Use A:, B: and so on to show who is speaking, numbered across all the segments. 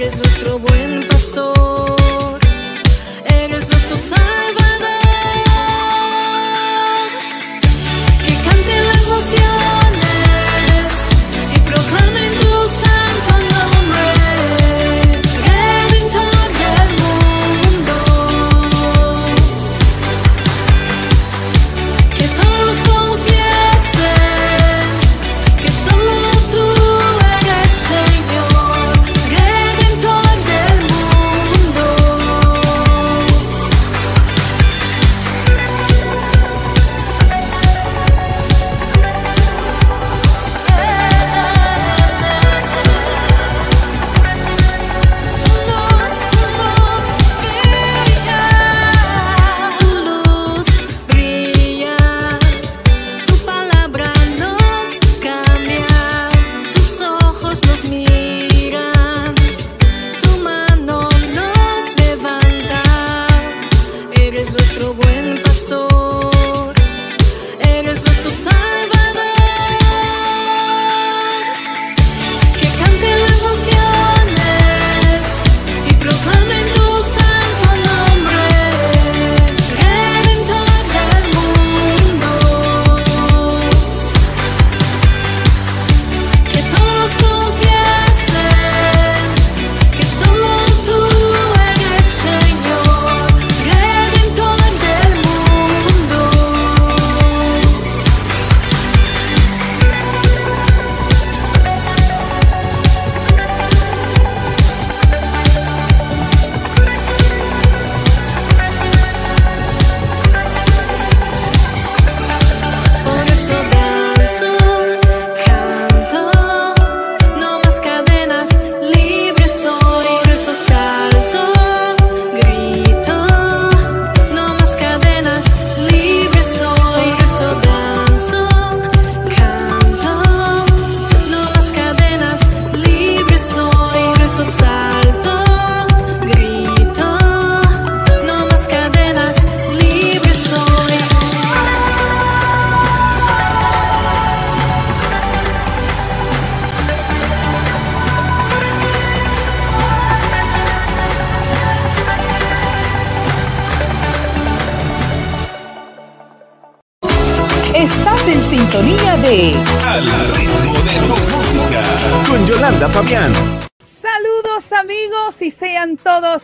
A: eres nuestro buen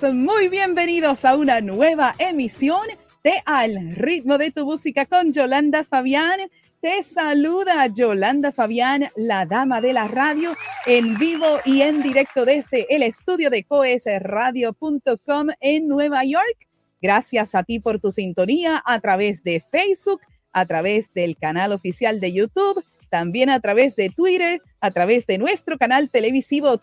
A: muy bienvenidos a una nueva emisión de Al ritmo de tu música con Yolanda Fabián. Te saluda Yolanda Fabián, la dama de la radio, en vivo y en directo desde el estudio de coesradio.com en Nueva York. Gracias a ti por tu sintonía a través de Facebook, a través del canal oficial de YouTube, también a través de Twitter,
B: a través de nuestro canal televisivo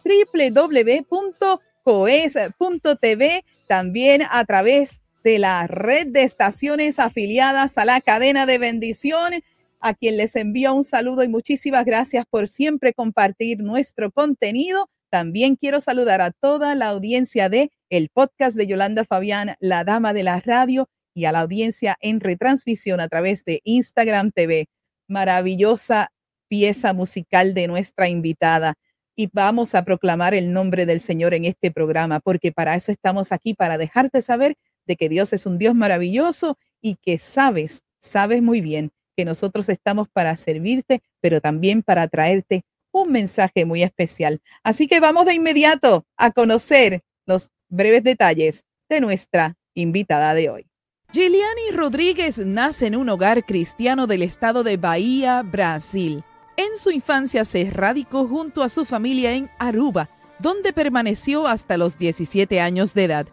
B: www.coes.tv, también a través de la red de estaciones afiliadas a la cadena de bendición, a quien les envío un saludo y muchísimas gracias por siempre compartir nuestro contenido. También quiero saludar a toda la audiencia de el podcast de Yolanda Fabián, la dama de la radio, y a la audiencia en retransmisión a través de Instagram TV. Maravillosa pieza musical de nuestra invitada. Y vamos a proclamar el nombre del Señor en este programa, porque para eso estamos aquí, para dejarte saber de que Dios es un Dios maravilloso y que sabes, sabes muy bien que nosotros estamos para servirte, pero también para traerte un mensaje muy especial. Así que vamos de inmediato a conocer los breves detalles de nuestra invitada de hoy. Giliani Rodríguez nace en un hogar cristiano del estado de Bahía, Brasil. En su infancia se radicó junto a su familia en Aruba, donde permaneció hasta los 17 años de edad.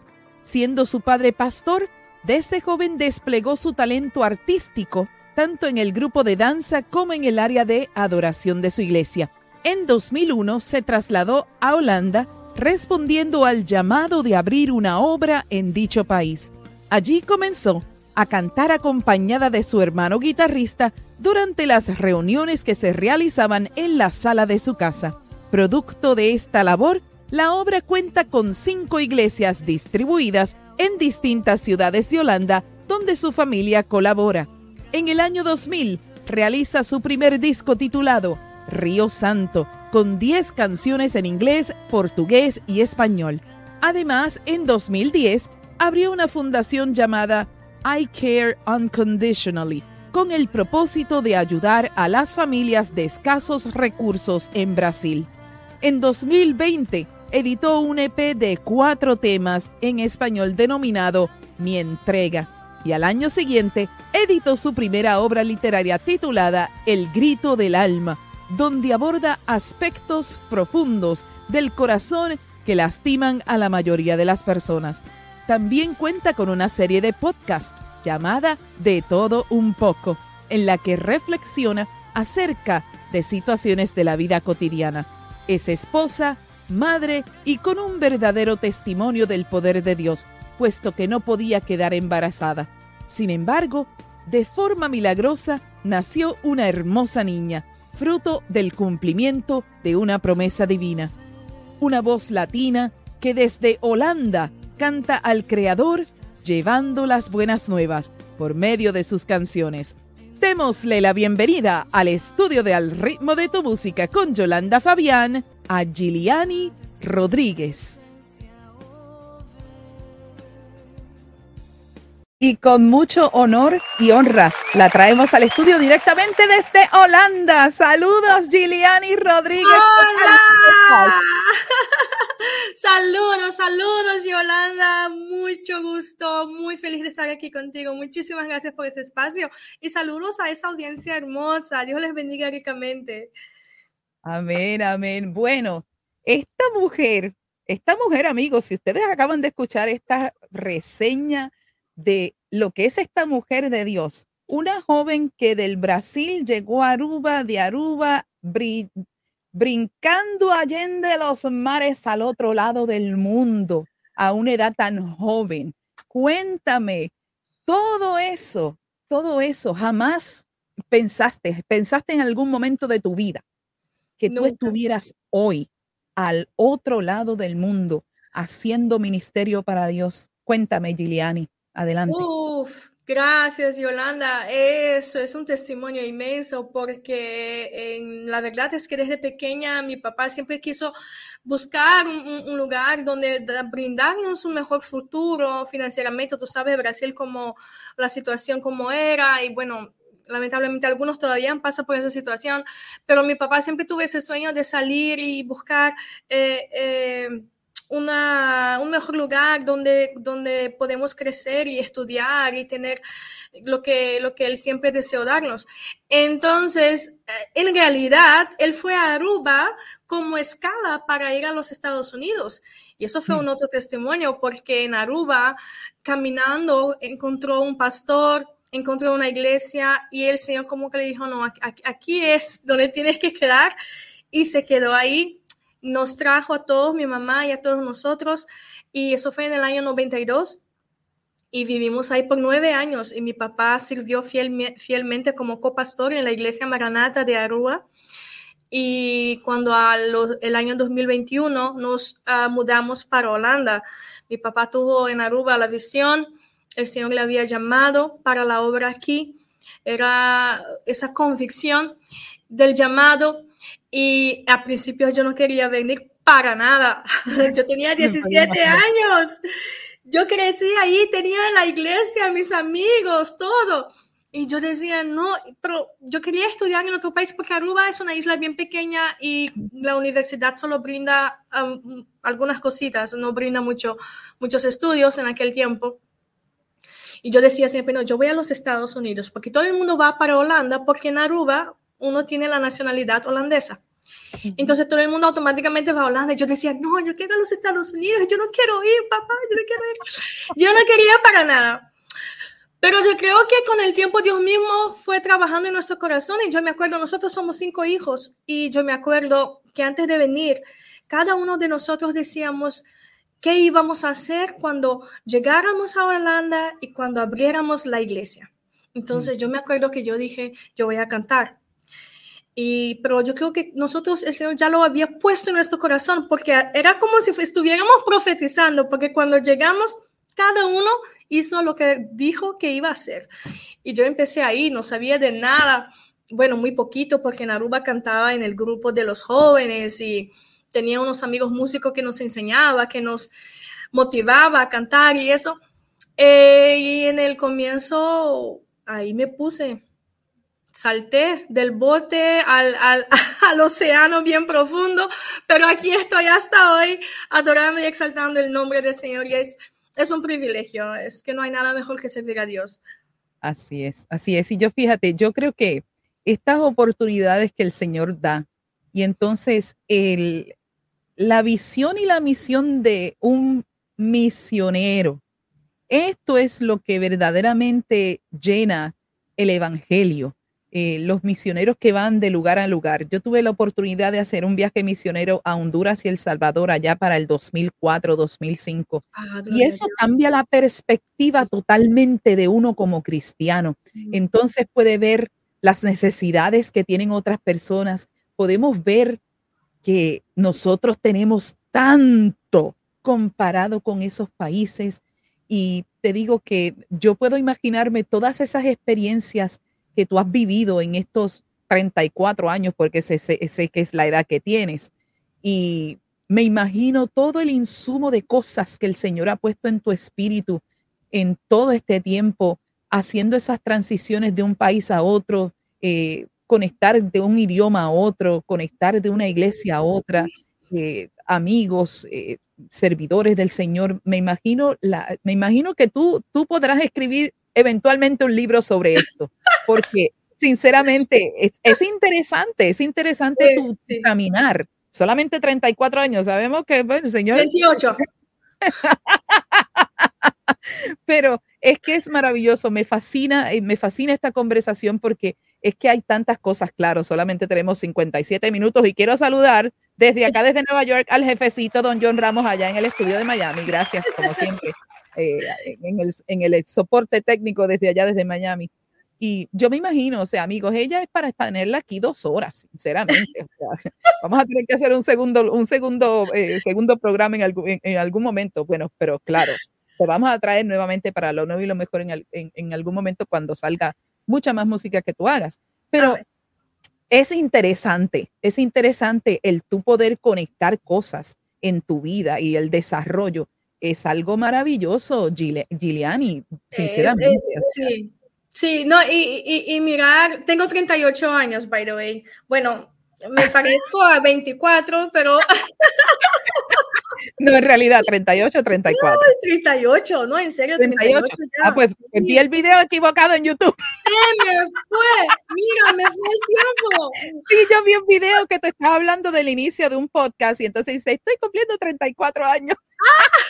B: Siendo su padre pastor, desde joven desplegó su talento artístico tanto en el grupo de danza como en el área de adoración de su iglesia. En 2001 se trasladó a Holanda respondiendo al llamado de abrir una obra en dicho país. Allí comenzó a cantar acompañada de su hermano guitarrista durante las reuniones que se realizaban en la sala de su casa. Producto de esta labor, la obra cuenta con cinco iglesias distribuidas en distintas ciudades de Holanda donde su familia colabora. En el año 2000 realiza su primer disco titulado Río Santo, con 10 canciones en inglés, portugués y español. Además, en 2010 abrió una fundación llamada I Care Unconditionally, con el propósito de ayudar a las familias de escasos recursos en Brasil. En 2020 editó un EP de cuatro temas en español denominado Mi Entrega y al año siguiente editó su primera obra literaria titulada El Grito del Alma, donde aborda aspectos profundos del corazón que lastiman a la mayoría de las personas. También cuenta con una serie de podcast llamada De todo un poco, en la que reflexiona acerca de situaciones de la vida cotidiana. Es esposa, madre y con un verdadero testimonio del poder de Dios, puesto que no podía quedar embarazada. Sin embargo, de forma milagrosa nació una hermosa niña, fruto del cumplimiento de una promesa divina. Una voz latina que desde Holanda canta al Creador llevando las buenas nuevas por medio de sus canciones. Démosle la bienvenida al estudio de Al ritmo de tu música con Yolanda Fabián a Giliani Rodríguez. Y con mucho honor y honra la traemos al estudio directamente desde Holanda. Saludos, Giliani Rodríguez.
A: ¡Hola! saludos, saludos, Yolanda. Mucho gusto, muy feliz de estar aquí contigo. Muchísimas gracias por ese espacio y saludos a esa audiencia hermosa. Dios les bendiga ricamente.
B: Amén, amén. Bueno, esta mujer, esta mujer, amigos, si ustedes acaban de escuchar esta reseña de lo que es esta mujer de Dios, una joven que del Brasil llegó a Aruba, de Aruba, brincando allende los mares al otro lado del mundo a una edad tan joven. Cuéntame, todo eso, todo eso, jamás pensaste, pensaste en algún momento de tu vida que tú estuvieras hoy al otro lado del mundo haciendo ministerio para Dios. Cuéntame, Giuliani, adelante.
A: Uf, gracias, Yolanda. Eso es un testimonio inmenso porque la verdad es que desde pequeña mi papá siempre quiso buscar un, lugar donde brindarnos un mejor futuro financieramente. Tú sabes, Brasil como la situación como era y bueno, lamentablemente algunos todavía pasan por esa situación, pero mi papá siempre tuvo ese sueño de salir y buscar eh, eh, una, un mejor lugar donde, donde podemos crecer y estudiar y tener lo que, lo que él siempre deseó darnos. Entonces, eh, en realidad, él fue a Aruba como escala para ir a los Estados Unidos. Y eso fue mm. un otro testimonio porque en Aruba, caminando, encontró un pastor encontró una iglesia y el Señor como que le dijo, no, aquí, es donde tienes que quedar. y se quedó ahí. Nos trajo a todos, mi mamá y a todos nosotros, y eso fue en el año 92 y vivimos ahí por nueve años y mi papá sirvió fielmente como copastor en la iglesia Maranata de Aruba. Y cuando el año 2021 nos ah, mudamos para Holanda, mi papá tuvo en Aruba la visión, el Señor le había llamado para la obra aquí, era esa convicción del llamado y a principio yo no quería venir para nada, yo tenía 17 años yo crecí ahí, tenía la iglesia, mis amigos, todo. Y yo decía, no, pero yo quería estudiar en otro país porque Aruba es una isla bien pequeña y la universidad solo brinda um, algunas cositas, no brinda mucho, muchos estudios en aquel tiempo. Y yo decía siempre, no, yo voy a los Estados Unidos porque todo el mundo va para Holanda porque en Aruba uno tiene la nacionalidad holandesa. Entonces todo el mundo automáticamente va a Holanda. Yo decía, no, yo quiero a los Estados Unidos, yo no quiero ir, papá, yo no quiero ir. Yo no quería para nada. Pero yo creo que con el tiempo Dios mismo fue trabajando en nuestro corazón y yo me acuerdo, nosotros somos cinco hijos y yo me acuerdo que antes de venir, cada uno de nosotros decíamos qué íbamos a hacer cuando llegáramos a Holanda y cuando abriéramos la iglesia. Entonces yo me acuerdo que yo dije, yo voy a cantar. Y, pero yo creo que nosotros, el Señor ya lo había puesto en nuestro corazón, porque era como si estuviéramos profetizando, porque cuando llegamos, cada uno hizo lo que dijo que iba a hacer. Y yo empecé ahí, no sabía de nada, bueno, muy poquito, porque Naruba cantaba en el grupo de los jóvenes y tenía unos amigos músicos que nos enseñaba, que nos motivaba a cantar y eso. Eh, y en el comienzo, ahí me puse salté del bote al, al, al, océano bien profundo, pero aquí estoy hasta hoy adorando y exaltando el nombre del Señor y es, es un privilegio, es que no hay nada mejor que servir a Dios.
B: Así es, así es. Y yo fíjate, yo creo que estas oportunidades que el Señor da y entonces el, la visión y la misión de un misionero, esto es lo que verdaderamente llena el Evangelio eh, los misioneros que van de lugar a lugar. Yo tuve la oportunidad de hacer un viaje misionero a Honduras y El Salvador allá para el 2004, 2005. Ah, y eso cambia la perspectiva totalmente de uno como cristiano. Mm. Entonces puede ver las necesidades que tienen otras personas. Podemos ver que nosotros tenemos tanto comparado con esos países. Y te digo que yo puedo imaginarme todas esas experiencias que tú has vivido en estos 34 años, porque sé, sé, que es la edad que tienes. Y me imagino todo el insumo de cosas que el Señor ha puesto en tu espíritu en todo este tiempo, haciendo esas transiciones de un país a otro, eh, conectar de un idioma a otro, conectar de una iglesia a otra, eh, amigos, eh, servidores del Señor. Me imagino, la, me imagino que tú, tú podrás escribir eventualmente un libro sobre esto, porque sinceramente es, interesante, es interesante tu, caminar. Solamente 34 años, sabemos que, bueno, señor.
A: 28.
B: Pero es que es maravilloso, me fascina, eh, me fascina esta conversación porque es que hay tantas cosas, claro, solamente tenemos 57 minutos y quiero saludar desde acá, desde Nueva York, al jefecito don John Ramos allá en el estudio de Miami. Gracias, como siempre. Eh, en, el, en el soporte técnico desde allá, desde Miami. Y yo me imagino, o sea, amigos, ella es para tenerla aquí dos horas, sinceramente. vamos a tener que hacer un segundo, un segundo, eh, segundo programa en algún, en, algún momento. Bueno, pero claro, te vamos a traer nuevamente para lo nuevo y lo mejor en, en, en algún momento cuando salga mucha más música que tú hagas. Pero es interesante, es interesante el tú poder conectar cosas en tu vida y el desarrollo es algo maravilloso, Giuliani, sinceramente.
A: sí, sí, no, y, y, mirar, tengo 38 años, by the way. Bueno, me parezco a 24, pero...
B: No, en realidad, 38 o 34. No,
A: 38, no, en serio, 38.
B: Ah, pues vi el video equivocado en YouTube.
A: me fue, mira, me fue el tiempo.
B: Sí, yo vi un video que te estaba hablando del inicio de un podcast y entonces dice, estoy cumpliendo 34 años. Ah,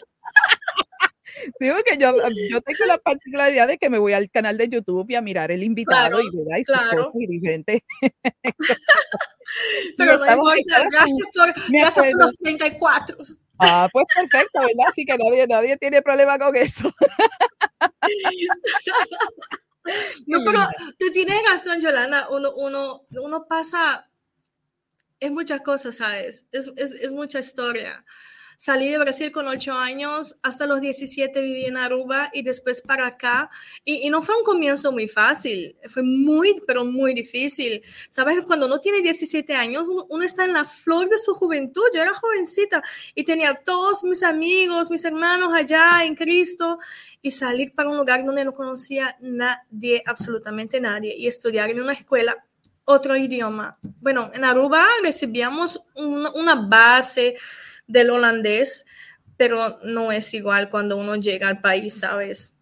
B: Digo que yo, yo tengo la particularidad de que me voy al canal de YouTube y a mirar el invitado y, ¿verdad? y sus cosas diferentes.
A: Pero no importa, gracias por, gracias por los 34.
B: Ah, pues perfecto, ¿verdad? Así que nadie, nadie tiene problema con eso.
A: No, pero tú tienes razón, Yolanda. Uno, uno, uno pasa, es muchas cosas, ¿sabes? Es, es, es mucha historia. Salí de Brasil con ocho años, hasta los 17 viví en Aruba y después para acá. Y, y, no fue un comienzo muy fácil, fue muy, pero muy difícil. Sabes, cuando uno tiene 17 años, uno, está en la flor de su juventud. Yo era jovencita y tenía todos mis amigos, mis hermanos allá en Cristo y salir para un lugar donde no conocía nadie, absolutamente nadie, y estudiar en una escuela otro idioma. Bueno, en Aruba recibíamos una base del holandés, pero no es igual cuando uno llega al país, ¿sabes?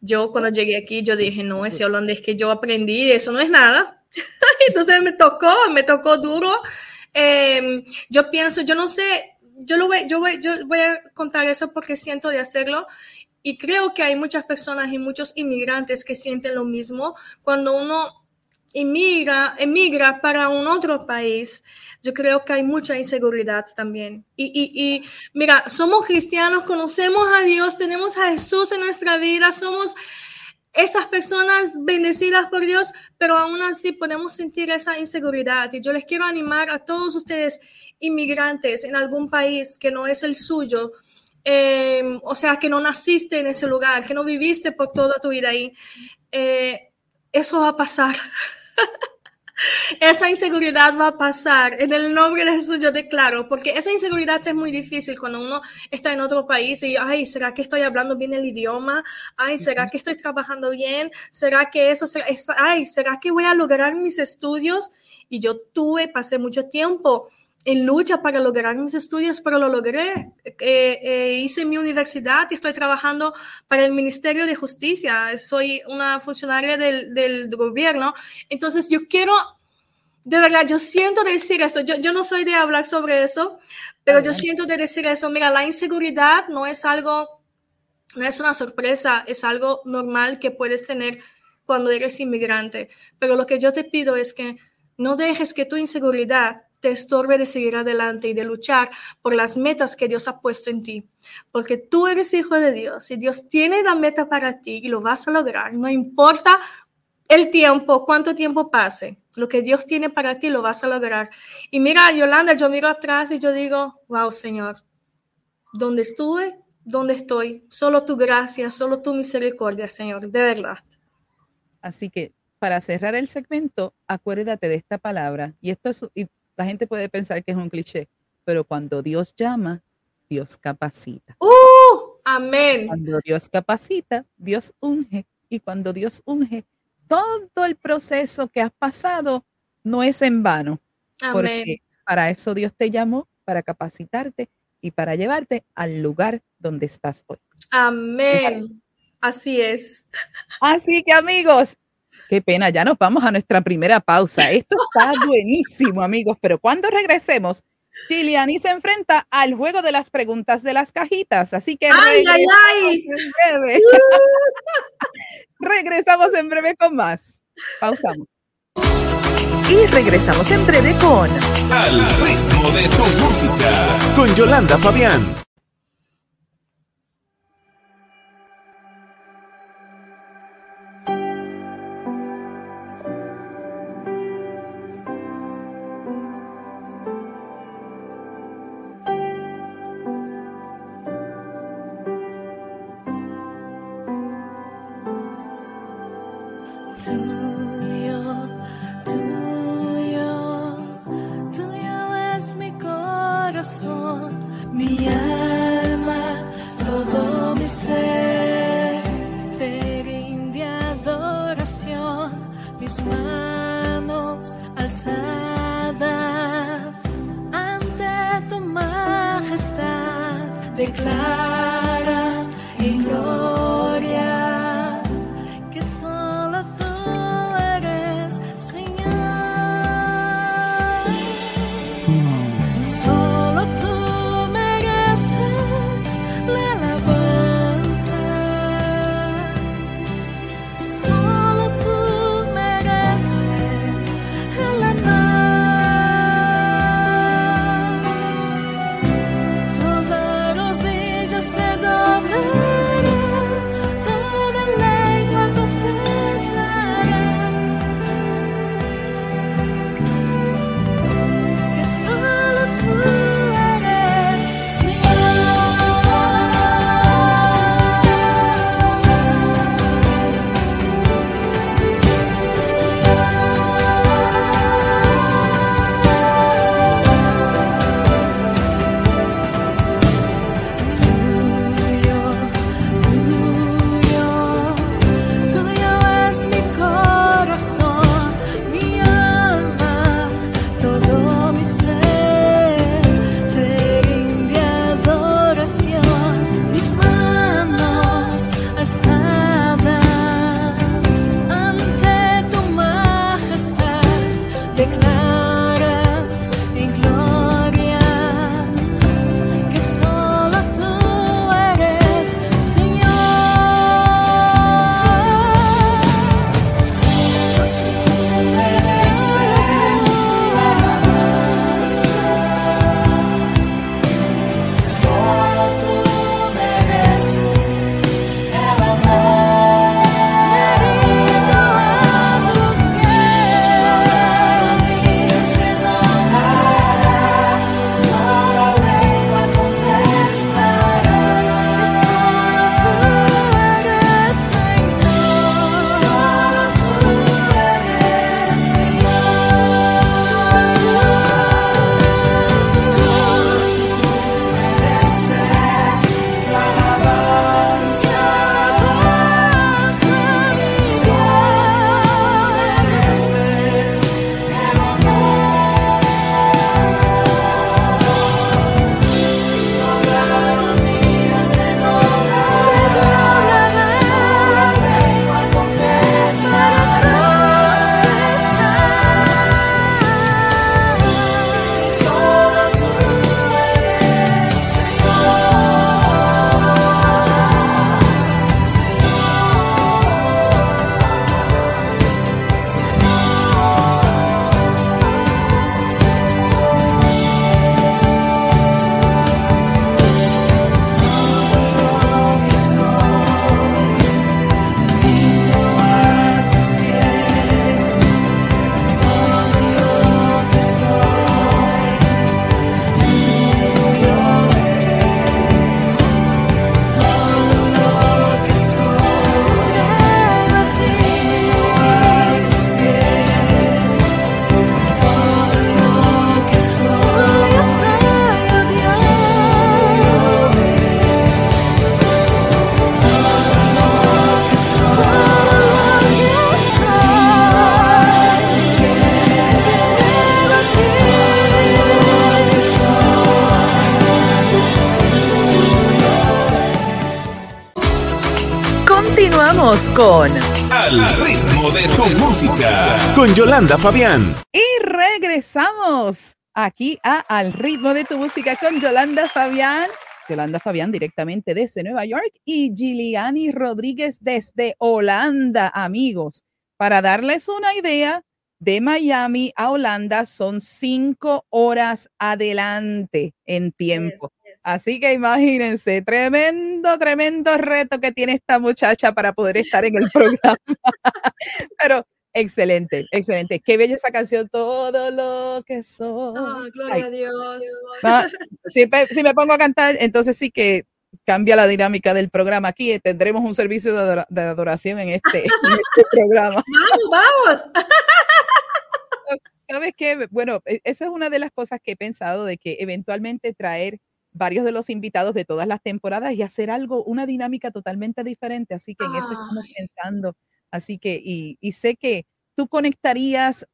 A: Yo cuando llegué aquí, yo dije, no, ese holandés que yo aprendí, eso no es nada. Entonces me tocó, me tocó duro. Eh, yo pienso, yo no sé, yo, lo voy, yo, voy, yo voy a contar eso porque siento de hacerlo. Y creo que hay muchas personas y muchos inmigrantes que sienten lo mismo cuando uno emigra, emigra para un otro país yo creo que hay mucha inseguridad también. Y, y, y, mira, somos cristianos, conocemos a Dios, tenemos a Jesús en nuestra vida, somos esas personas bendecidas por Dios, pero aún así podemos sentir esa inseguridad. Y yo les quiero animar a todos ustedes inmigrantes en algún país que no es el suyo, eh, o sea, que no naciste en ese lugar, que no viviste por toda tu vida ahí. Eh, eso va a pasar. esa inseguridad va a pasar. En el nombre de Jesús yo declaro, porque esa inseguridad es muy difícil cuando uno está en otro país y, ay, ¿será que estoy hablando bien el idioma? Ay, ¿será que estoy trabajando bien? ¿Será que eso, será, ay, ¿será que voy a lograr mis estudios? Y yo tuve, pasé mucho tiempo en lucha para lograr mis estudios, pero lo logré. Eh, eh, hice mi universidad y estoy trabajando para el Ministerio de Justicia. Soy una funcionaria del, del gobierno. Entonces, yo quiero, de verdad, yo siento decir eso. Yo, yo no soy de hablar sobre eso, pero yo siento de decir eso. Mira, la inseguridad no es algo, no es una sorpresa, es algo normal que puedes tener cuando eres inmigrante. Pero lo que yo te pido es que no dejes que tu inseguridad te estorbe de seguir adelante y de luchar por las metas que Dios ha puesto en ti. Porque tú eres hijo de Dios y Dios tiene la meta para ti y lo vas a lograr. No importa el tiempo, cuánto tiempo pase, lo que Dios tiene para ti lo vas a lograr. Y mira, Yolanda, yo miro atrás y yo digo, wow, Señor, ¿dónde estuve? ¿Dónde estoy? Solo tu gracia, solo tu misericordia, Señor, de verdad.
B: Así que para cerrar el segmento, acuérdate de esta palabra. Y esto es, y la gente puede pensar que es un cliché, pero cuando Dios llama, Dios capacita.
A: ¡Uh! Amén.
B: Cuando Dios capacita, Dios unge. Y cuando Dios unge, todo el proceso que has pasado no es en vano. Amén. Porque para eso Dios te llamó, para capacitarte y para llevarte al lugar donde estás hoy.
A: Amén. Así es.
B: Así que amigos, Qué pena, ya nos vamos a nuestra primera pausa. Esto está buenísimo, amigos, pero cuando regresemos, Chiliani se enfrenta al juego de las preguntas de las cajitas, así que
A: ay, ay, ay.
B: En breve. regresamos en breve con más. Pausamos.
C: Y regresamos en breve con
D: Al ritmo de tu música, con Yolanda Fabián.
C: Con
D: Al ritmo de tu música con Yolanda Fabián.
B: Y regresamos aquí a Al ritmo de tu música con Yolanda Fabián. Yolanda Fabián directamente desde Nueva York y Giuliani Rodríguez desde Holanda, amigos. Para darles una idea, de Miami a Holanda son cinco horas adelante en tiempo. Así que imagínense, tremendo, tremendo reto que tiene esta muchacha para poder estar en el programa. Pero excelente, excelente. Qué bella esa canción, todo lo que soy.
A: Ah, gloria a Dios.
B: si, me pongo a cantar, entonces sí que cambia la dinámica del programa aquí. Tendremos un servicio de, adoración en este, en este programa.
A: Vamos, vamos.
B: ¿Sabes qué? Bueno, e, esa es una de las cosas que he pensado de que eventualmente traer varios de los invitados de todas las temporadas y hacer algo, una dinámica totalmente diferente. Así que en eso estamos pensando. Así que, y, y, sé que tú conectarías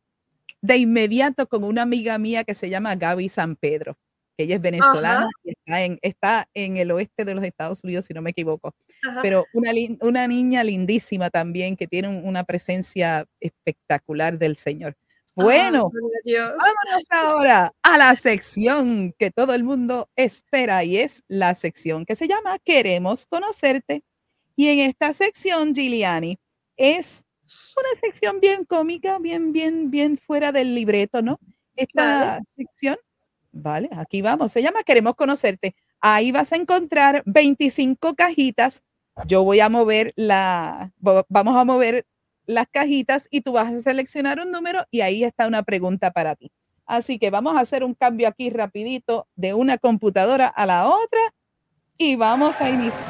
B: de inmediato con una amiga mía que se llama Gaby San Pedro, que ella es venezolana y está en, está en el oeste de los Estados Unidos, si no me equivoco. Pero una, una niña lindísima también que tiene una presencia espectacular del Señor. Bueno, vámonos ahora a la sección que todo el mundo espera y es la sección que se llama Queremos conocerte. Y en esta sección, Giuliani, es una sección bien cómica, bien, bien, bien fuera del libreto, ¿no? Esta sección, vale, aquí vamos, se llama Queremos conocerte. Ahí vas a encontrar 25 cajitas. Yo voy a mover la, vamos a mover las cajitas y tú vas a seleccionar un número y ahí está una pregunta para ti. Así que vamos a hacer un cambio aquí rapidito de una computadora a la otra y vamos a iniciar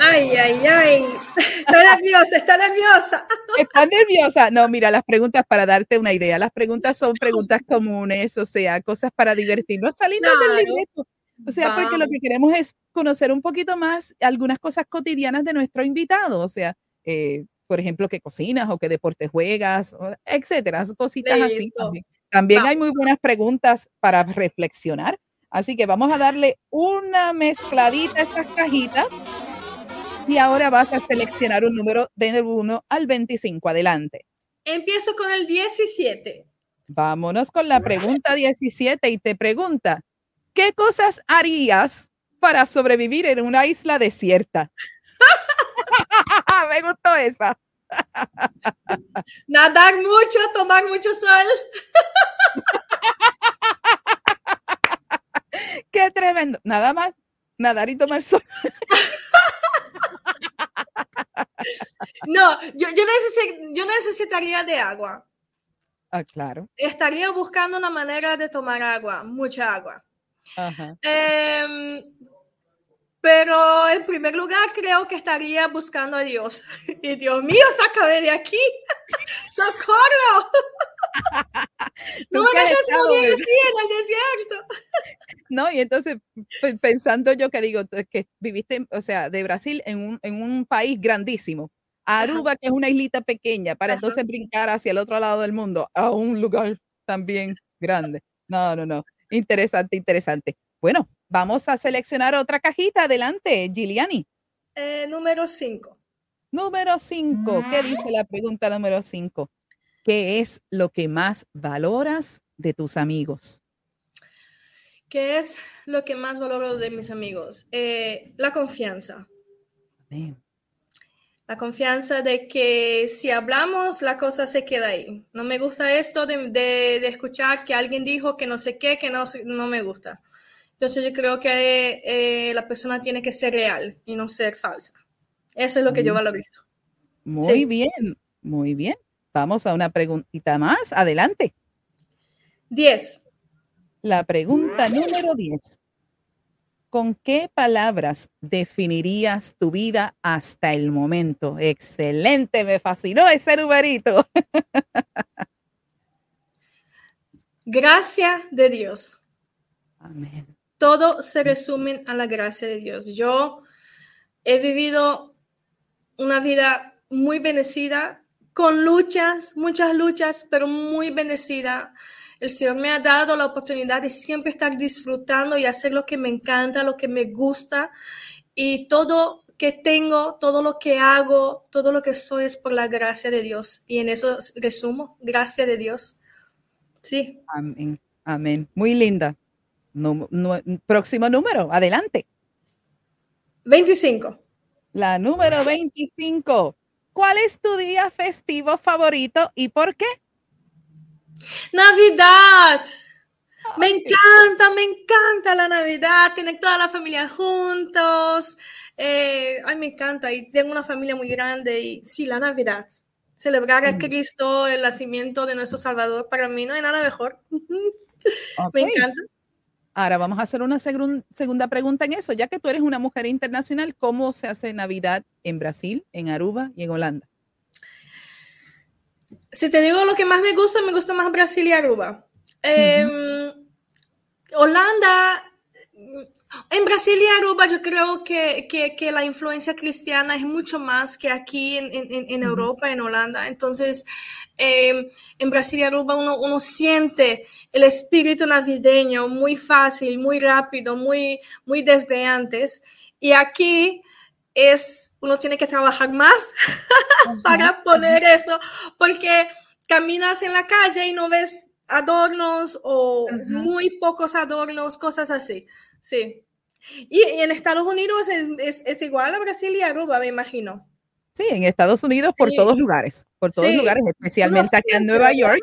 A: Ay, ay, ay. Está nerviosa, está nerviosa.
B: Está nerviosa. No, mira, las preguntas para darte una idea. Las preguntas son preguntas comunes, o sea, cosas para divertirnos saliendo del libreto. O sea, porque lo que queremos es conocer un poquito más algunas cosas cotidianas de nuestro invitado. O sea, eh, por ejemplo, qué cocinas o qué deporte juegas, etcétera, cositas así. También, hay muy buenas preguntas para reflexionar. Así que vamos a darle una mezcladita a esas cajitas. Y ahora vas a seleccionar un número del 1 al 25. Adelante.
A: Empiezo con el 17.
B: Vámonos con la pregunta 17 y te pregunta, ¿qué cosas harías para sobrevivir en una isla desierta? Me gustó esa.
A: Nadar mucho, tomar mucho sol.
B: Qué tremendo. Nada más, nadar y tomar sol.
A: No, yo, yo, necesitaría de agua.
B: Ah, claro.
A: Estaría buscando una manera de tomar agua, mucha agua. Em, pero en primer lugar creo que estaría buscando a Dios. Y Dios mío, sácame de aquí. ¡Socorro! no me dejes morir así en el desierto.
B: No, y entonces pensando yo que digo, que viviste, o sea, de Brasil en un, en un país grandísimo. Aruba, que es una islita pequeña, para entonces brincar hacia el otro lado del mundo, a un lugar también grande. No, no, no. Interesante, interesante. Bueno, vamos a seleccionar otra cajita. Adelante, Giuliani.
A: Eh, número 5.
B: Número 5. ¿Qué dice la pregunta número 5? ¿Qué es lo que más valoras de tus amigos?
A: ¿Qué es lo que más valoro de mis amigos? Eh, la confianza. Amén. La confianza de que si hablamos, la cosa se queda ahí. No me gusta esto de, escuchar que alguien dijo que no sé qué, que no, no me gusta. Entonces yo creo que eh, la persona tiene que ser real y no ser falsa. Eso es lo que yo valorizo.
B: Muy bien, muy bien. Vamos a una preguntita más. Adelante.
A: Diez.
B: La pregunta número diez. ¿Con qué palabras definirías tu vida hasta el momento? Excelente, me fascinó ese numerito.
A: Gracia de Dios.
B: Amén.
A: Todo se resume a la gracia de Dios. Yo he vivido una vida muy bendecida, con luchas, muchas luchas, pero muy bendecida el Señor me ha dado la oportunidad de siempre estar disfrutando y hacer lo que me encanta, lo que me gusta. Y todo
E: que tengo, todo lo que hago, todo lo que soy es por la gracia de Dios. Y en eso resumo, gracia de Dios. Sí.
B: Amén. Amén. Muy linda. Próximo número, adelante.
E: 25.
B: La número 25. ¿Cuál es tu día festivo favorito y por qué?
E: Navidad. Me encanta, me encanta la Navidad, tener toda la familia juntos. Eh, ay, me encanta. Y tengo una familia muy grande y sí, la Navidad. Celebrar a Cristo, el nacimiento de nuestro Salvador, para mí no hay nada mejor. Me encanta.
B: Ahora vamos a hacer una segunda pregunta en eso. Ya que tú eres una mujer internacional, ¿cómo se hace Navidad en Brasil, en Aruba y en Holanda?
E: Si te digo lo que más me gusta, me gusta más Brasil y Aruba. Em, Holanda, en Brasil y Aruba yo creo que, que, la influencia cristiana es mucho más que aquí en, en, Europa, en Holanda. Entonces, em, en Brasil y Aruba uno, uno, siente el espíritu navideño muy fácil, muy rápido, muy, muy desde antes. Y aquí es, uno tiene que trabajar más para poner eso, porque caminas en la calle y no ves adornos o muy pocos adornos, cosas así. Sí. Y, en Estados Unidos es, igual a Brasil y Aruba, me imagino.
B: Sí, en Estados Unidos por todos lugares, por todos lugares, especialmente acá en Nueva York.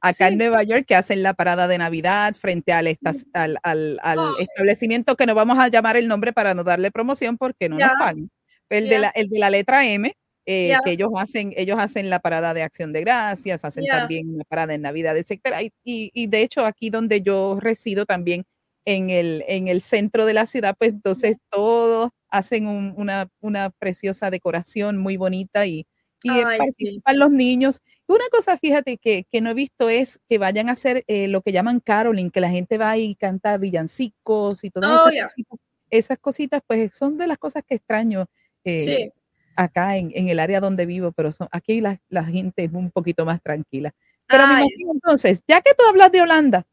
B: Acá en Nueva York que hacen la parada de Navidad frente al, al, al, establecimiento que no vamos a llamar el nombre para no darle promoción porque no nos pagan. El, de la, el de la letra M, eh, que ellos hacen, ellos hacen la parada de acción de gracias, hacen también una parada en Navidad, etcétera. Y, y, de hecho, aquí donde yo resido también en el, en el centro de la ciudad, pues entonces todos hacen una, una, preciosa decoración muy bonita y, y participan los niños. Una cosa, fíjate, que, que, no he visto es que vayan a hacer eh, lo que llaman caroling, que la gente va y canta villancicos y todas oh, esas, cositas, esas, cositas, pues son de las cosas que extraño eh, acá en, en, el área donde vivo, pero son, aquí la, la gente es un poquito más tranquila. Pero entonces, ya que tú hablas de Holanda,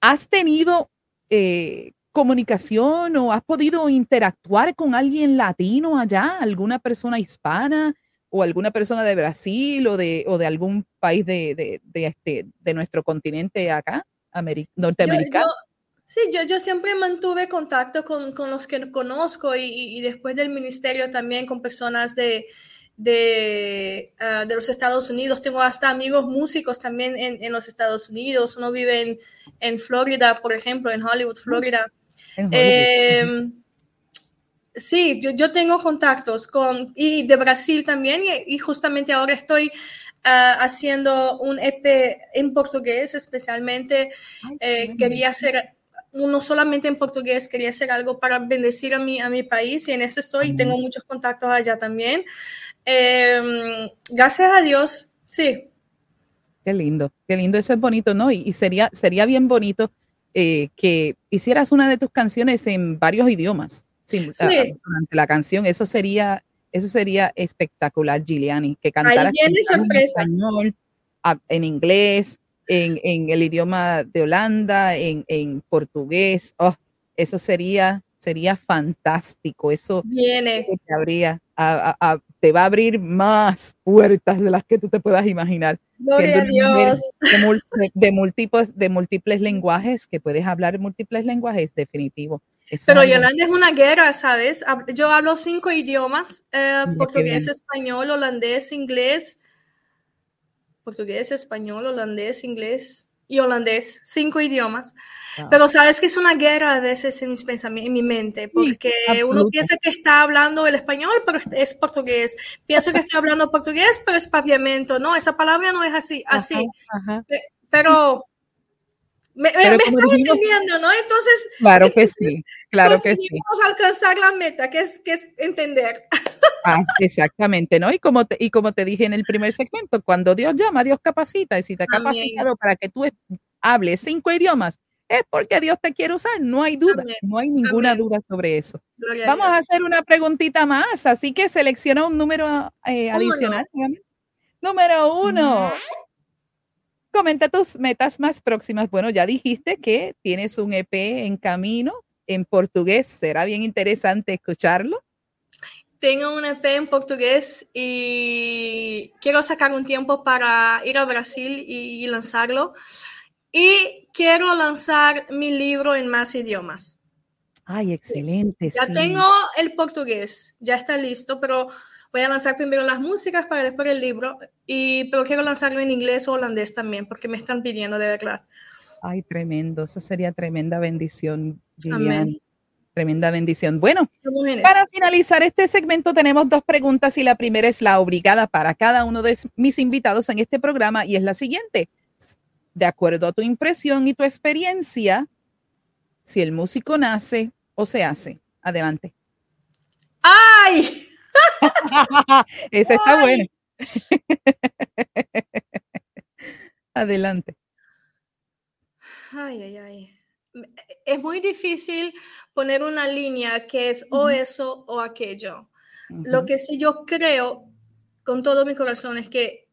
B: ¿has tenido eh, comunicación o has podido interactuar con alguien latino allá, alguna persona hispana o alguna persona de Brasil o de, o de algún país de, de, este, de nuestro continente acá, norteamericano?
E: Sí, yo, yo siempre mantuve contacto con, con los que conozco y, y, después del ministerio también con personas de, de, ah, de, los Estados Unidos. Tengo hasta amigos músicos también en, en los Estados Unidos. Uno vive en, en, Florida, por ejemplo, en Hollywood, Florida. Em, sí, yo, yo, tengo contactos con, y de Brasil también, y, justamente ahora estoy uh, haciendo un EP en portugués, especialmente. Eh, quería hacer no solamente en portugués, quería hacer algo para bendecir a mi, a mi país y en eso estoy. Tengo muchos contactos allá también. Em, gracias a Dios, sí.
B: Qué lindo, qué lindo, eso es bonito, ¿no? Y, sería, sería bien bonito eh, que hicieras una de tus canciones en varios idiomas sí, durante la canción. Eso sería, eso sería espectacular, Giuliani, que cantaras en español, en inglés, en, en, el idioma de Holanda, en, en portugués. Oh, eso sería, sería fantástico. Eso
E: viene.
B: Te habría, te va a abrir más puertas de las que tú te puedas imaginar.
E: Gloria a Dios.
B: De, múltiples, de múltiples lenguajes, que puedes hablar múltiples lenguajes, definitivo.
E: Pero Yolanda es una guerra, ¿sabes? Yo hablo cinco idiomas, eh, portugués, español, holandés, inglés, portugués, español, holandés, inglés, y holandés, cinco idiomas. Pero sabes que es una guerra a veces en mis pensamientos, en mi mente, porque uno piensa que está hablando el español, pero es portugués. Pienso que estoy hablando portugués, pero es paviamento. No, esa palabra no es así. así. Pero me, me, estás entendiendo, ¿no? Entonces,
B: claro que sí, claro que sí.
E: alcanzar la meta, que es, que es entender.
B: Ah, exactamente, ¿no? Y como, te, y como te dije en el primer segmento, cuando Dios llama, Dios capacita. Y si te ha capacitado para que tú hables cinco idiomas, es porque Dios te quiere usar. No hay duda, no hay ninguna duda sobre eso. Vamos a, hacer una preguntita más, así que selecciona un número eh, adicional. Número uno. Comenta tus metas más próximas. Bueno, ya dijiste que tienes un EP en camino en portugués. Será bien interesante escucharlo.
E: Tengo un EP en portugués y quiero sacar un tiempo para ir a Brasil y, lanzarlo. Y quiero lanzar mi libro en más idiomas.
B: Ay, excelente.
E: Ya tengo el portugués, ya está listo, pero voy a lanzar primero las músicas para después el libro. Y, pero quiero lanzarlo en inglés o holandés también, porque me están pidiendo de verdad.
B: Ay, tremendo. Eso sería tremenda bendición, Amén. Tremenda bendición. Bueno, para finalizar este segmento tenemos dos preguntas y la primera es la obligada para cada uno de mis invitados en este programa y es la siguiente. De acuerdo a tu impresión y tu experiencia, si el músico nace o se hace. Adelante.
E: ¡Ay!
B: Esa está buena. Adelante.
E: Ay, ay, ay es muy difícil poner una línea que es o eso o aquello. Lo que sí yo creo con todo mi corazón es que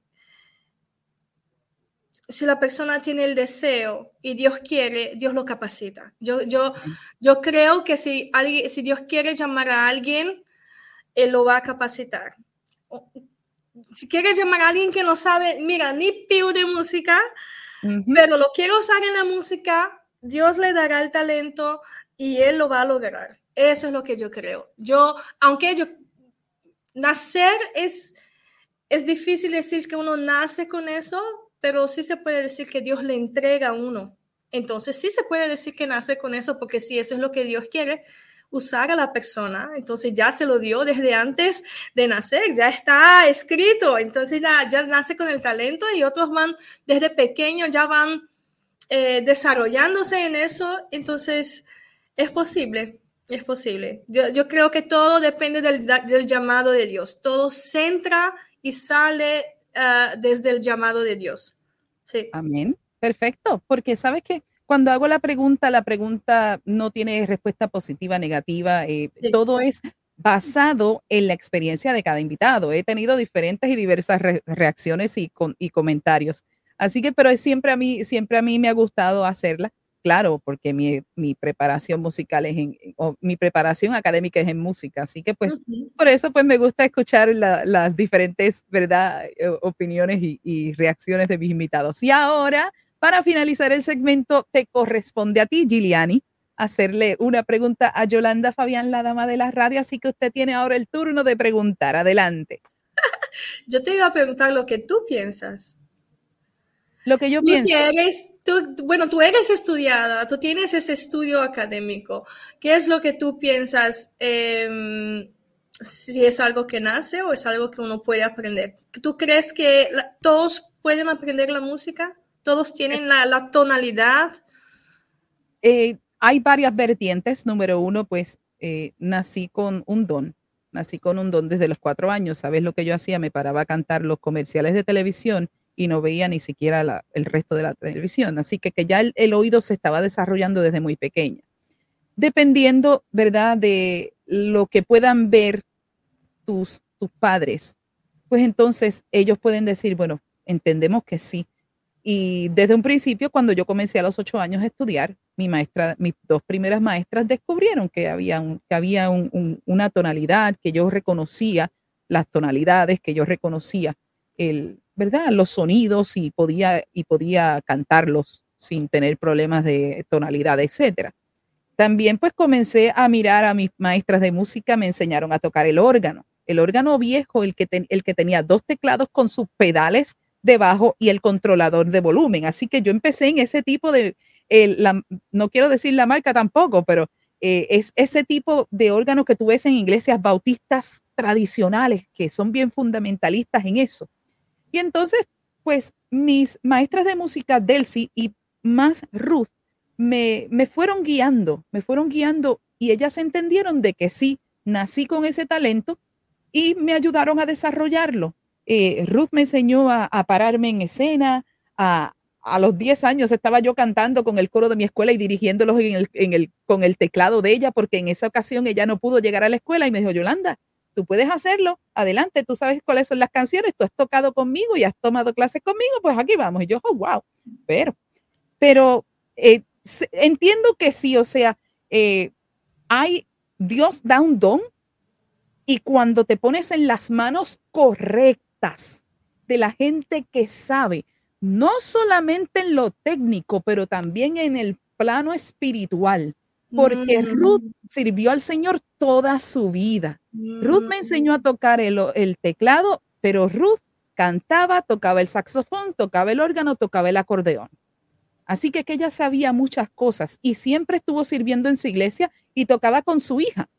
E: si la persona tiene el deseo y Dios quiere, Dios lo capacita. Yo, yo, yo creo que si, alguien, si Dios quiere llamar a alguien, Él lo va a capacitar. Si quiere llamar a alguien que no sabe, mira, ni pío de música, pero lo quiero usar en la música, Dios le dará el talento y él lo va a lograr. Eso es lo que yo creo. Yo, aunque yo, nacer es, es difícil decir que uno nace con eso, pero sí se puede decir que Dios le entrega a uno. Entonces sí se puede decir que nace con eso, porque si eso es lo que Dios quiere, usar a la persona. Entonces ya se lo dio desde antes de nacer, ya está escrito. Entonces ya, ya nace con el talento y otros van desde pequeños, ya van eh, desarrollándose en eso, entonces es posible, es posible. Yo, creo que todo depende del, llamado de Dios, todo centra y sale ah, desde el llamado de Dios. Sí.
B: Amén. Perfecto, porque sabes que cuando hago la pregunta, la pregunta no tiene respuesta positiva, negativa, eh, todo es basado en la experiencia de cada invitado. He tenido diferentes y diversas reacciones y, y comentarios. Así que, pero siempre a mí, siempre a mí me ha gustado hacerla, claro, porque mi, mi preparación musical es en, o mi preparación académica es en música, así que pues por eso pues me gusta escuchar las diferentes, ¿verdad?, eh, opiniones y, y reacciones de mis invitados. Y ahora, para finalizar el segmento, te corresponde a ti, Giuliani, hacerle una pregunta a Yolanda Fabián, la dama de la radio, así que usted tiene ahora el turno de preguntar. Adelante.
E: Yo te iba a preguntar lo que tú piensas.
B: Lo que yo pienso.
E: bueno, tú eres estudiada, tú tienes ese estudio académico. ¿Qué es lo que tú piensas? Em, si es algo que nace o es algo que uno puede aprender. ¿Tú crees que todos pueden aprender la música? ¿Todos tienen la, tonalidad?
B: Eh, hay varias vertientes. Número uno, pues eh, nací con un don. Nací con un don desde los cuatro años. ¿Sabes lo que yo hacía? Me paraba a cantar los comerciales de televisión y no veía ni siquiera el resto de la televisión. Así que, que ya el, oído se estaba desarrollando desde muy pequeña. Dependiendo, ¿verdad?, de lo que puedan ver tus, tus padres, pues entonces ellos pueden decir, bueno, entendemos que sí. Y desde un principio, cuando yo comencé a los ocho años a estudiar, mi maestra, mis dos primeras maestras descubrieron que había, que había una tonalidad, que yo reconocía las tonalidades, que yo reconocía el, ¿verdad? Los sonidos y podía, y podía cantarlos sin tener problemas de tonalidad, etcétera. También pues comencé a mirar a mis maestras de música, me enseñaron a tocar el órgano. El órgano viejo, el que, el que tenía dos teclados con sus pedales debajo y el controlador de volumen. Así que yo empecé en ese tipo de, no quiero decir la marca tampoco, pero eh, es ese tipo de órgano que tú en iglesias bautistas tradicionales, que son bien fundamentalistas en eso. Y entonces, pues mis maestras de música, Delcy y más Ruth, me, me fueron guiando, me fueron guiando y ellas entendieron de que sí, nací con ese talento y me ayudaron a desarrollarlo. Eh, Ruth me enseñó a, pararme en escena, a, a los 10 años estaba yo cantando con el coro de mi escuela y dirigiéndolos en el, en el, con el teclado de ella, porque en esa ocasión ella no pudo llegar a la escuela y me dijo, Yolanda, tú puedes hacerlo, adelante, tú sabes cuáles son las canciones, tú has tocado conmigo y has tomado clases conmigo, pues aquí vamos. Y yo, oh, wow, pero, pero eh, entiendo que sí, o sea, eh, hay, Dios da un don Y cuando te pones en las manos correctas de la gente que sabe, no solamente en lo técnico, pero también en el plano espiritual, porque mm. Ruth sirvió al Señor toda su vida. Ruth me enseñó a tocar el, el, teclado, pero Ruth cantaba, tocaba el saxofón, tocaba el órgano, tocaba el acordeón. Así que, que ella sabía muchas cosas y siempre estuvo sirviendo en su iglesia y tocaba con su hija.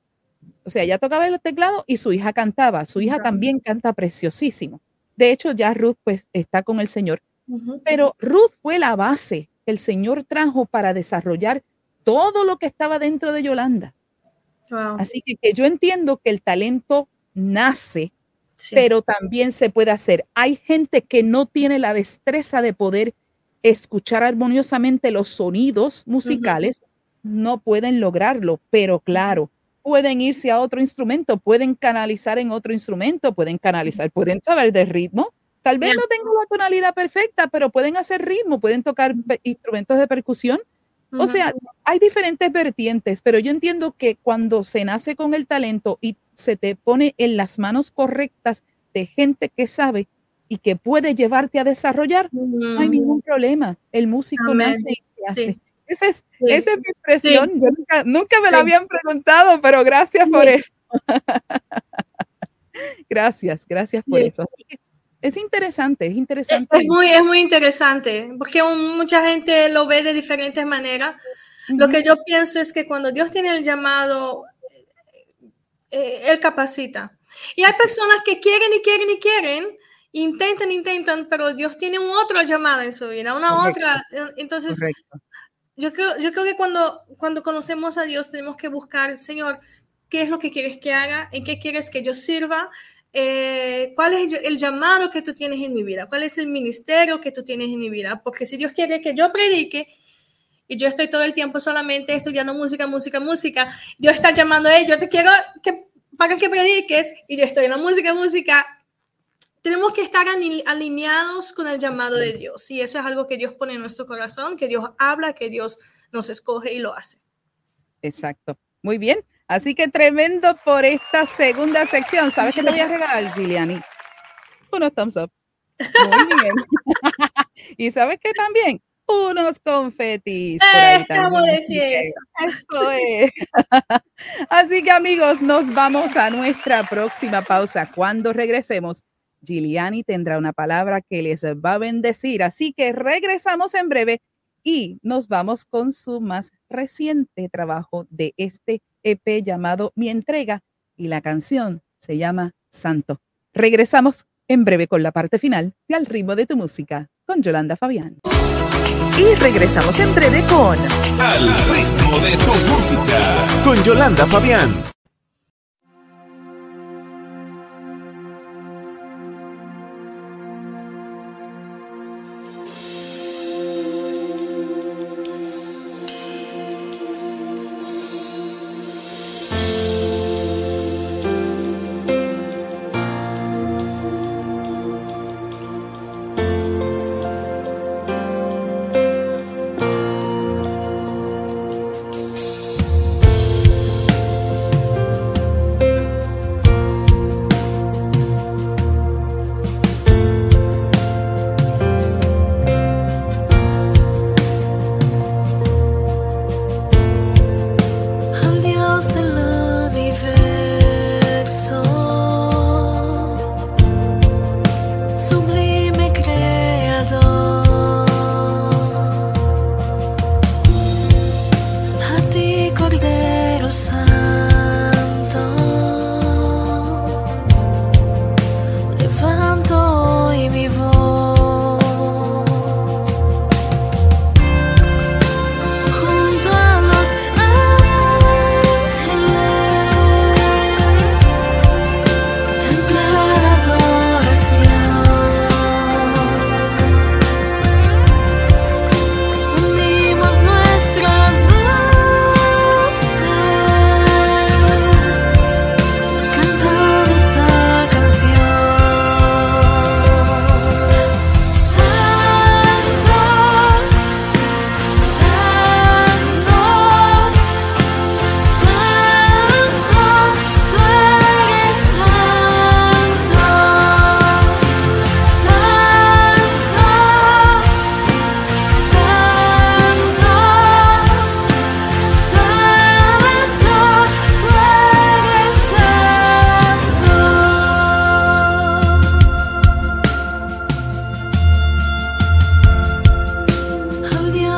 B: O sea, ella tocaba el teclado y su hija cantaba. Su hija también canta preciosísimo. De hecho, ya Ruth pues está con el Señor. Pero Ruth fue la base que el Señor trajo para desarrollar todo lo que estaba dentro de Yolanda. Así que, que, yo entiendo que el talento nace, pero también se puede hacer. Hay gente que no tiene la destreza de poder escuchar armoniosamente los sonidos musicales, no pueden lograrlo, pero claro, pueden irse a otro instrumento, pueden canalizar en otro instrumento, pueden canalizar, pueden saber de ritmo. Tal vez no tengan la tonalidad perfecta, pero pueden hacer ritmo, pueden tocar instrumentos de percusión. O sea, hay diferentes vertientes, pero yo entiendo que cuando se nace con el talento y se te pone en las manos correctas de gente que sabe, y que puede llevarte a desarrollar, no hay ningún problema. El músico nace y se hace. Esa, es, esa es mi impresión. Yo nunca, nunca me la habían preguntado, pero gracias por eso. gracias, gracias por eso. Es interesante, es interesante.
A: Es, muy, es muy interesante, porque mucha gente lo ve de diferentes maneras. Lo que yo pienso es que cuando Dios tiene el llamado, eh, Él capacita. Y hay personas que quieren y quieren y quieren, intentan, intentan, pero Dios tiene un otro llamado en su vida, una otra. Eh, entonces, yo creo, yo creo que cuando, cuando conocemos a Dios tenemos que buscar, Señor, ¿qué es lo que quieres que haga? ¿En qué quieres que yo sirva? Eh, ¿Cuál es el llamado que tú tienes en mi vida? ¿Cuál es el ministerio que tú tienes en mi vida? Porque si Dios quiere que yo predique, y yo estoy todo el tiempo solamente estudiando música, música, música. Dios está llamando a yo te quiero que para que prediques y yo estoy en la música, música tenemos que estar alineados con el llamado de Dios. Y eso es algo que Dios pone en nuestro corazón, que Dios habla, que Dios nos escoge y lo hace.
B: Exacto. Muy bien. Así que tremendo por esta segunda sección. ¿Sabes qué te voy a regalar, Giliani? Unos thumbs up. Muy bien. y sabes qué también? Unos confetis.
A: Estamos de fiesta. Eso es.
B: Así que amigos, nos vamos a nuestra próxima pausa. Cuando regresemos, Giuliani tendrá una palabra que les va a bendecir. Así que regresamos en breve y nos vamos con su más reciente trabajo de este EP llamado Mi entrega y la canción se llama Santo. Regresamos en breve con la parte final de Al ritmo de tu música con Yolanda Fabián.
C: Y regresamos en breve con
D: Al ritmo de tu música con Yolanda Fabián.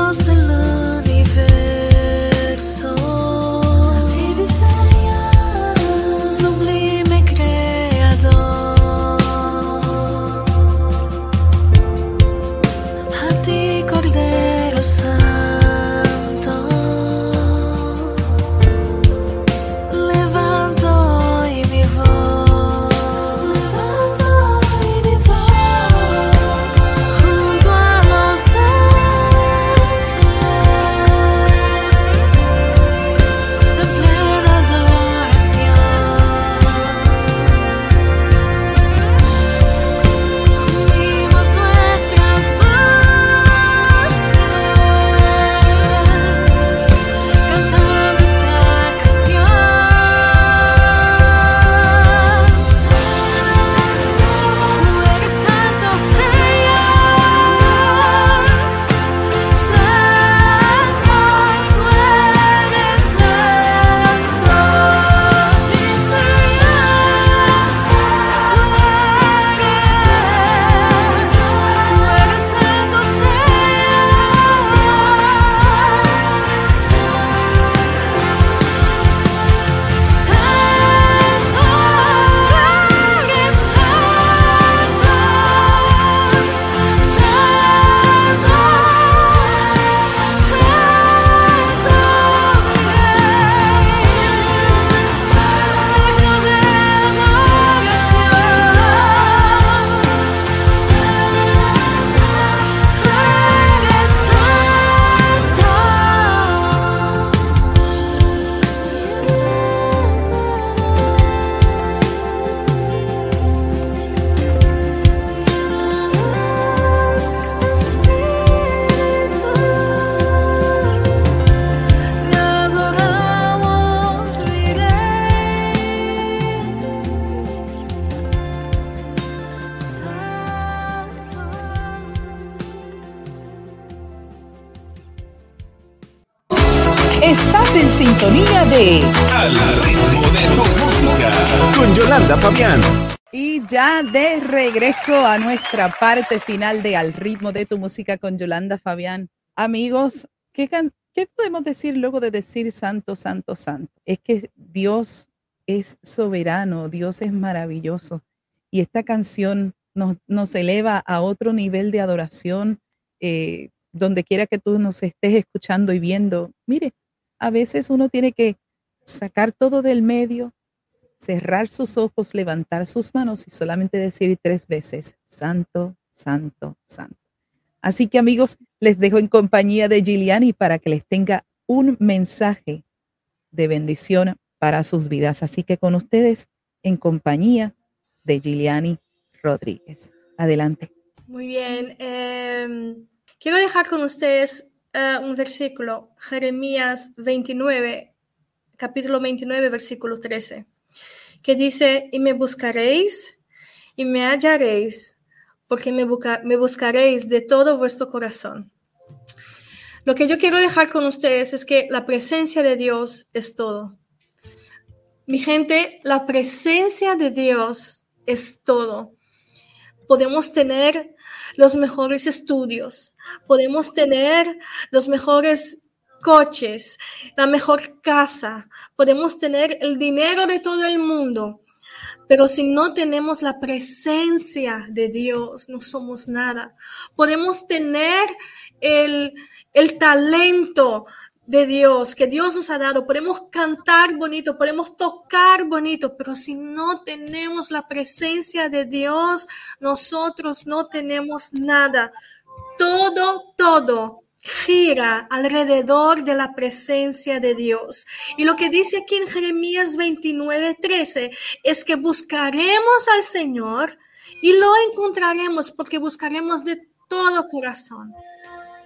C: lost
D: the love. De
B: regreso a nuestra parte final de Al ritmo de tu música con Yolanda Fabián. Amigos, ¿qué, ¿qué podemos decir luego de decir santo, santo, santo? Es que Dios es soberano, Dios es maravilloso. Y esta canción nos, nos eleva a otro nivel de adoración, eh, donde quiera que tú nos estés escuchando y viendo. Mire, a veces uno tiene que sacar todo del medio, cerrar sus ojos, levantar sus manos y solamente decir tres veces, Santo, Santo, Santo. Así que amigos, les dejo en compañía de Giuliani para que les tenga un mensaje de bendición para sus vidas. Así que con ustedes, en compañía de Giuliani Rodríguez. Adelante.
A: Muy bien. Em, quiero dejar con ustedes uh, un versículo, Jeremías 29, capítulo 29, versículo 13, que dice, y me buscaréis y me hallaréis, porque me, me buscaréis de todo vuestro corazón. Lo que yo quiero dejar con ustedes es que la presencia de Dios es todo. Mi gente, la presencia de Dios es todo. Podemos tener los mejores estudios, podemos tener los mejores coches, la mejor casa, podemos tener el dinero de todo el mundo, pero si no tenemos la presencia de Dios, no somos nada. Podemos tener el, el talento de Dios, que Dios nos ha dado. Podemos cantar bonito, podemos tocar bonito, pero si no tenemos la presencia de Dios, nosotros no tenemos nada. Todo, todo gira alrededor de la presencia de Dios. Y lo que dice aquí en Jeremías 29, 13 es que buscaremos al Señor y lo encontraremos porque buscaremos de todo corazón.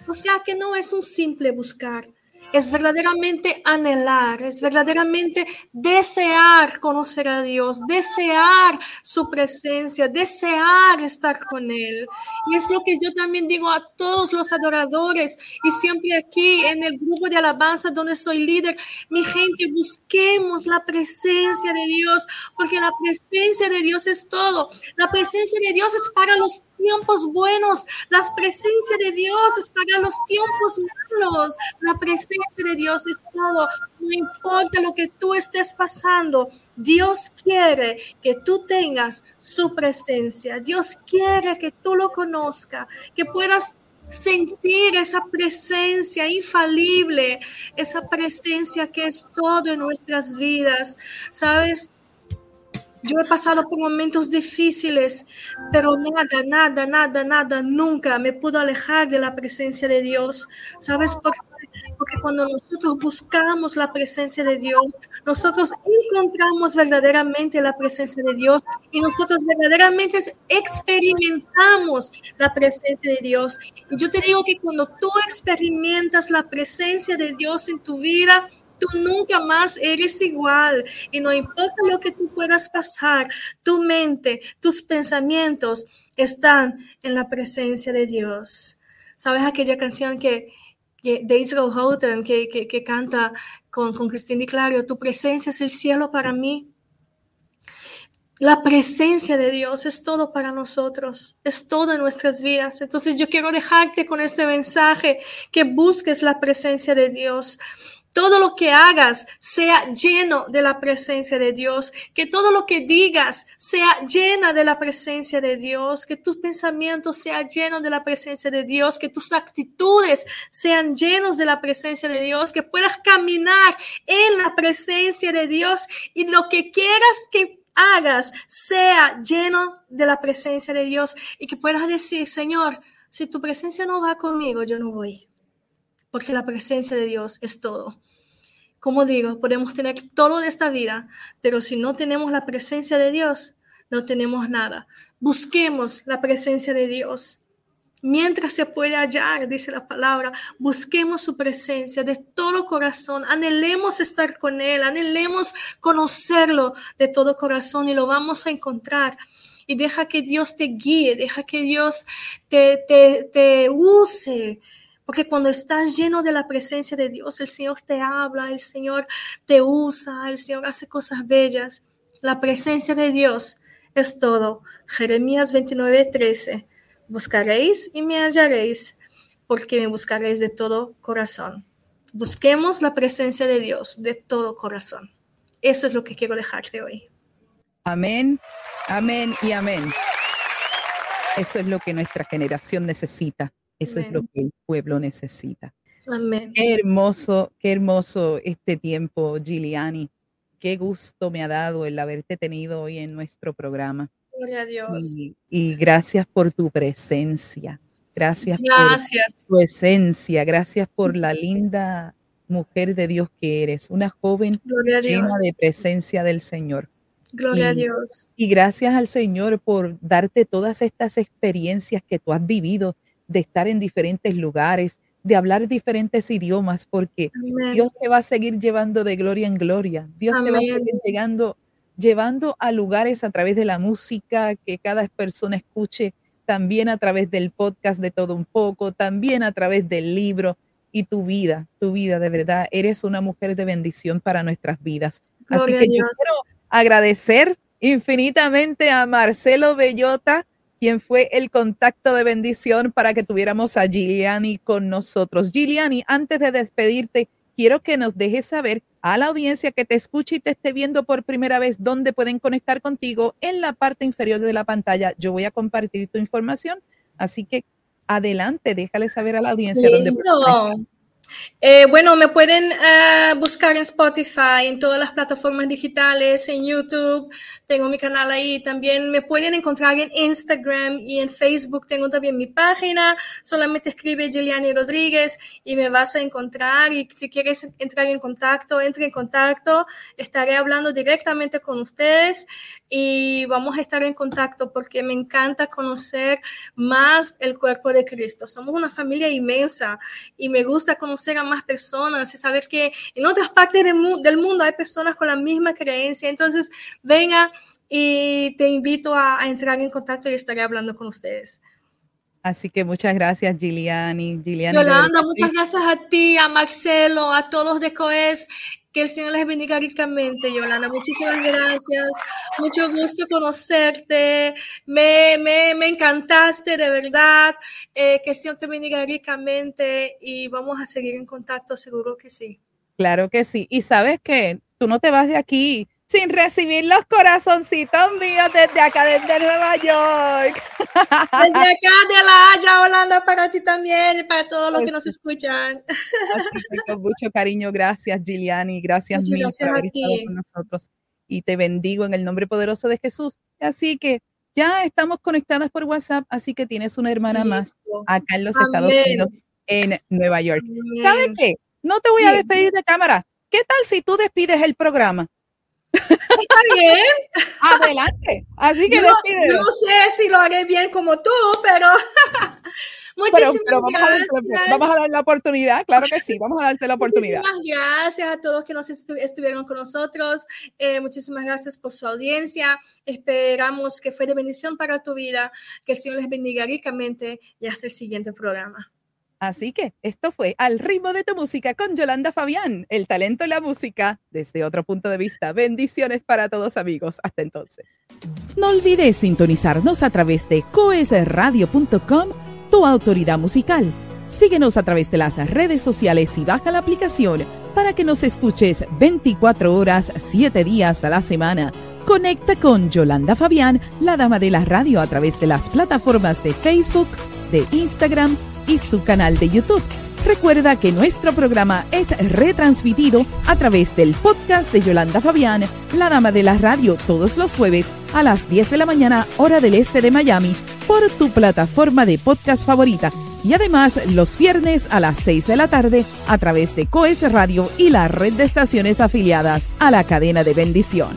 A: O sea que no es un simple buscar, es verdaderamente anhelar, es verdaderamente desear conocer a Dios, desear su presencia, desear estar con Él. Y es lo que yo también digo a todos los adoradores y siempre aquí en el grupo de alabanza donde soy líder, mi gente, busquemos la presencia de Dios, porque la presencia de Dios es todo. La presencia de Dios es para los tiempos buenos, la presencia de Dios es para los tiempos malos, la presencia de Dios es todo, no importa lo que tú estés pasando, Dios quiere que tú tengas su presencia, Dios quiere que tú lo conozcas, que puedas sentir esa presencia infalible, esa presencia que es todo en nuestras vidas, ¿sabes? Yo he pasado por momentos difíciles, pero nada, nada, nada, nada, nunca me pudo alejar de la presencia de Dios. ¿Sabes por qué? Porque cuando nosotros buscamos la presencia de Dios, nosotros encontramos verdaderamente la presencia de Dios y nosotros verdaderamente experimentamos la presencia de Dios. Y yo te digo que cuando tú experimentas la presencia de Dios en tu vida, tú nunca más eres igual y no importa lo que tú puedas pasar, tu mente, tus pensamientos están en la presencia de Dios. ¿Sabes aquella canción que, de Israel Houghton que, que, canta con, con Cristina y Clario? Tu presencia es el cielo para mí. La presencia de Dios es todo para nosotros, es todo en nuestras vidas. Entonces yo quiero dejarte con este mensaje, que busques la presencia de Dios. Todo lo que hagas sea lleno de la presencia de Dios. Que todo lo que digas sea llena de la presencia de Dios. Que tus pensamientos sean llenos de la presencia de Dios. Que tus actitudes sean llenos de la presencia de Dios. Que puedas caminar en la presencia de Dios. Y lo que quieras que hagas sea lleno de la presencia de Dios. Y que puedas decir, Señor, si tu presencia no va conmigo, yo no voy porque la presencia de Dios es todo. Como digo, podemos tener todo de esta vida, pero si no tenemos la presencia de Dios, no tenemos nada. Busquemos la presencia de Dios. Mientras se puede hallar, dice la palabra, busquemos su presencia de todo corazón, anhelemos estar con Él, anhelemos conocerlo de todo corazón y lo vamos a encontrar. Y deja que Dios te guíe, deja que Dios te, te, te use Porque cuando estás lleno de la presencia de Dios, el Señor te habla, el Señor te usa, el Señor hace cosas bellas. La presencia de Dios es todo. Jeremías 29, 13. Buscaréis y me hallaréis, porque me buscaréis de todo corazón. Busquemos la presencia de Dios de todo corazón. Eso es lo que quiero dejarte hoy.
B: Amén, amén y amén. Eso es lo que nuestra generación necesita. Eso es lo que el pueblo necesita.
A: Amén.
B: Qué hermoso, qué hermoso este tiempo, Giuliani. Qué gusto me ha dado el haberte tenido hoy en nuestro programa.
A: Gloria a Dios.
B: Y, gracias por tu presencia. Gracias,
A: gracias,
B: por tu esencia. Gracias por la linda mujer de Dios que eres. Una joven llena de presencia del Señor.
A: Gloria a Dios.
B: Y gracias al Señor por darte todas estas experiencias que tú has vivido de estar en diferentes lugares, de hablar diferentes idiomas, porque Dios te va a seguir llevando de gloria en gloria. Dios te va a seguir llegando, llevando a lugares a través de la música que cada persona escuche, también a través del podcast de todo un poco, también a través del libro y tu vida, tu vida de verdad. Eres una mujer de bendición para nuestras vidas. Así que yo quiero agradecer infinitamente a Marcelo Bellota, quien fue el contacto de bendición para que tuviéramos a Giuliani con nosotros. Giuliani, antes de despedirte, quiero que nos dejes saber a la audiencia que te escuche y te esté viendo por primera vez dónde pueden conectar contigo en la parte inferior de la pantalla. Yo voy a compartir tu información, así que adelante, déjale saber a la audiencia dónde
A: eh, bueno, me pueden eh, buscar en Spotify, en todas las plataformas digitales, en YouTube, tengo mi canal ahí. También me pueden encontrar en Instagram y en Facebook, tengo también mi página. Solamente escribe Giuliani Rodríguez y me vas a encontrar. Y si quieres entrar en contacto, entre en contacto. Estaré hablando directamente con ustedes y vamos a estar en contacto porque me encanta conocer más el cuerpo de Cristo. Somos una familia inmensa y me gusta conocer a más personas y saber que en otras partes del, mundo hay personas con la misma creencia. Entonces, venga y te invito a, entrar en contacto y estaré hablando con ustedes.
B: Así que muchas gracias, Giliani. Giliani
A: Yolanda, muchas gracias a ti, a Marcelo, a todos de COES que el Señor les bendiga ricamente, Yolanda. Muchísimas gracias. Mucho gusto conocerte. Me, me, me encantaste, de verdad. Eh, que el Señor te bendiga ricamente y vamos a seguir en contacto, seguro que sí.
B: Claro que sí. Y sabes que tú no te vas de aquí sin recibir los corazoncitos míos desde acá, desde Nueva York.
A: Desde acá de La Haya, Holanda, para ti también y para todos los que nos escuchan.
B: con mucho cariño, gracias Giliani, gracias, mil por haber estado con nosotros. Y te bendigo en el nombre poderoso de Jesús. Así que ya estamos conectadas por WhatsApp, así que tienes una hermana más acá en los Estados Unidos, en Nueva York. ¿Sabes qué? No te voy a despedir de cámara. ¿Qué tal si tú despides el programa?
A: Está bien.
B: Adelante. Así que
A: no, no, sé si lo haré bien como tú, pero muchísimas gracias.
B: vamos a dar la oportunidad, claro que sí, vamos a darte la oportunidad.
A: Muchísimas gracias a todos que nos estuvieron con nosotros. Eh, muchísimas gracias por su audiencia. Esperamos que fue de bendición para tu vida, que el Señor les bendiga ricamente y hasta el siguiente programa.
B: Así que esto fue Al ritmo de tu música con Yolanda Fabián, el talento y la música desde otro punto de vista. Bendiciones para todos amigos. Hasta entonces. No olvides sintonizarnos a través de coesradio.com, tu autoridad musical. Síguenos a través de las redes sociales y baja la aplicación para que nos escuches 24 horas, 7 días a la semana. Conecta con Yolanda Fabián, la dama de la radio, a través de las plataformas de Facebook, de Instagram, y su canal de YouTube. Recuerda que nuestro programa es retransmitido a través del podcast de Yolanda Fabián, la dama de la radio, todos los jueves a las 10 de la mañana, hora del este de Miami, por tu plataforma de podcast favorita. Y además los viernes a las 6 de la tarde a través de Coes Radio y la red de estaciones afiliadas a la cadena de bendición.